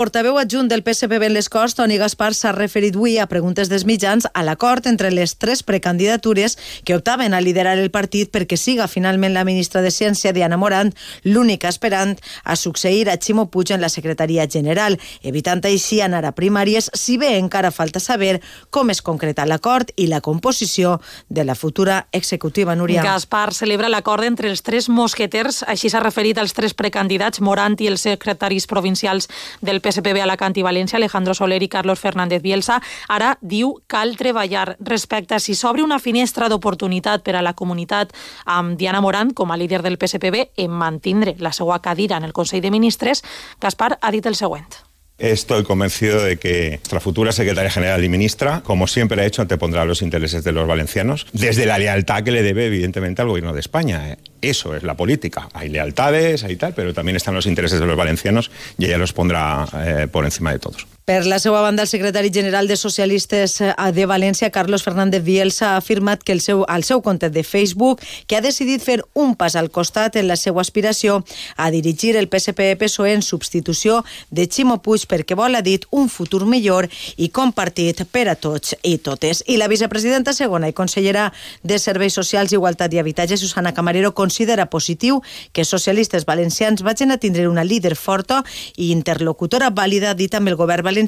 portaveu adjunt del PSPB en les Corts, Toni Gaspar, s'ha referit avui a preguntes dels mitjans a l'acord entre les tres precandidatures que optaven a liderar el partit perquè siga finalment la ministra de Ciència, Diana Morant, l'única esperant a succeir a Ximo Puig en la secretaria general, evitant així anar a primàries, si bé encara falta saber com es concreta l'acord i la composició de la futura executiva, Núria. Gaspar celebra l'acord entre els tres mosqueters, així s'ha referit als tres precandidats, Morant i els secretaris provincials del PSPB PSPB Alacant i València, Alejandro Soler i Carlos Fernández Bielsa, ara diu cal treballar respecte a si s'obre una finestra d'oportunitat per a la comunitat amb Diana Morant com a líder del PSPB en mantindre la seva cadira en el Consell de Ministres, Gaspar ha dit el següent. Estoy convencido de que nuestra futura secretaria general y ministra, como siempre ha hecho, antepondrá los intereses de los valencianos, desde la lealtad que le debe, evidentemente, al gobierno de España. Eso es la política. Hay lealtades, hay tal, pero también están los intereses de los valencianos y ella los pondrá eh, por encima de todos. Per la seva banda, el secretari general de Socialistes eh, de València, Carlos Fernández Bielsa, ha afirmat que el seu, al seu compte de Facebook que ha decidit fer un pas al costat en la seva aspiració a dirigir el PSP-PSOE en substitució de Ximo Puig perquè vol, ha dit, un futur millor i compartit per a tots i totes. I la vicepresidenta segona i consellera de Serveis Socials, Igualtat i Habitatge, Susana Camarero, considera positiu que socialistes valencians vagin a tindre una líder forta i interlocutora vàlida dit amb el govern valencià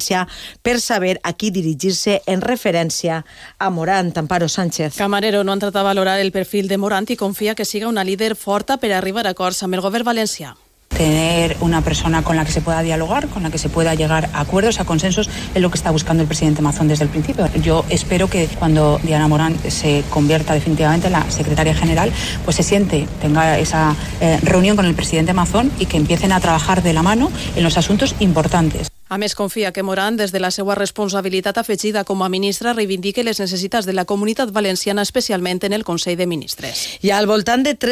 per saber a qui dirigir-se en referència a Morant, Amparo Sánchez. Camarero no ha entrat a valorar el perfil de Morant i confia que siga una líder forta per arribar a acords amb el govern valencià tener una persona con la que se pueda dialogar, con la que se pueda llegar a acuerdos, a consensos, es lo que está buscando el presidente Mazón desde el principio. Yo espero que cuando Diana Morán se convierta definitivamente en la secretaria general, pues se siente, tenga esa eh, reunión con el presidente Mazón y que empiecen a trabajar de la mano en los asuntos importantes. A més, confia que Morant, des de la seva responsabilitat afegida com a ministra, reivindique les necessitats de la comunitat valenciana, especialment en el Consell de Ministres. I al voltant de